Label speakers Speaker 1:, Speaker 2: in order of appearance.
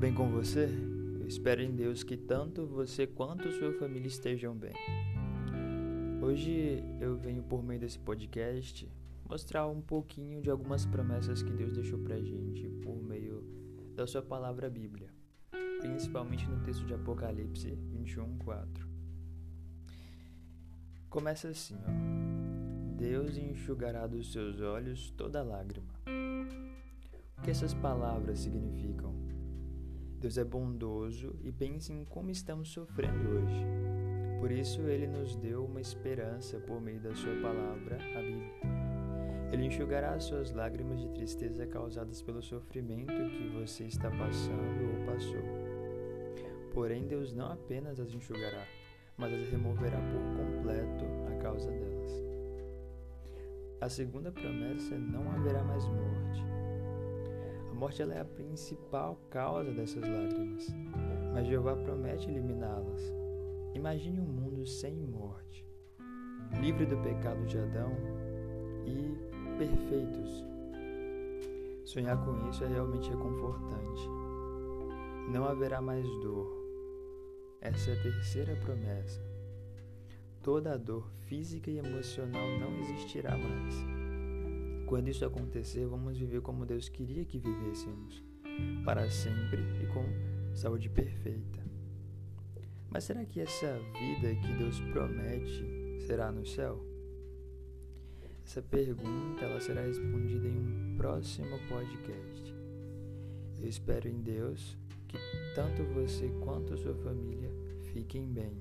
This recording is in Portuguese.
Speaker 1: bem com você? Eu espero em Deus que tanto você quanto sua família estejam bem. Hoje eu venho por meio desse podcast mostrar um pouquinho de algumas promessas que Deus deixou pra gente por meio da sua palavra Bíblia, principalmente no texto de Apocalipse 21, 4. Começa assim, ó. Deus enxugará dos seus olhos toda lágrima. O que essas palavras significam? Deus é bondoso e pense em como estamos sofrendo hoje. Por isso, Ele nos deu uma esperança por meio da Sua palavra, a Bíblia. Ele enxugará as suas lágrimas de tristeza causadas pelo sofrimento que você está passando ou passou. Porém, Deus não apenas as enxugará, mas as removerá por completo a causa delas. A segunda promessa não haverá mais morte morte ela é a principal causa dessas lágrimas, mas Jeová promete eliminá-las. Imagine um mundo sem morte, livre do pecado de Adão e perfeitos. Sonhar com isso é realmente reconfortante. Não haverá mais dor. Essa é a terceira promessa. Toda a dor física e emocional não existirá mais. Quando isso acontecer, vamos viver como Deus queria que vivêssemos, para sempre e com saúde perfeita. Mas será que essa vida que Deus promete será no céu? Essa pergunta ela será respondida em um próximo podcast. Eu espero em Deus que tanto você quanto sua família fiquem bem.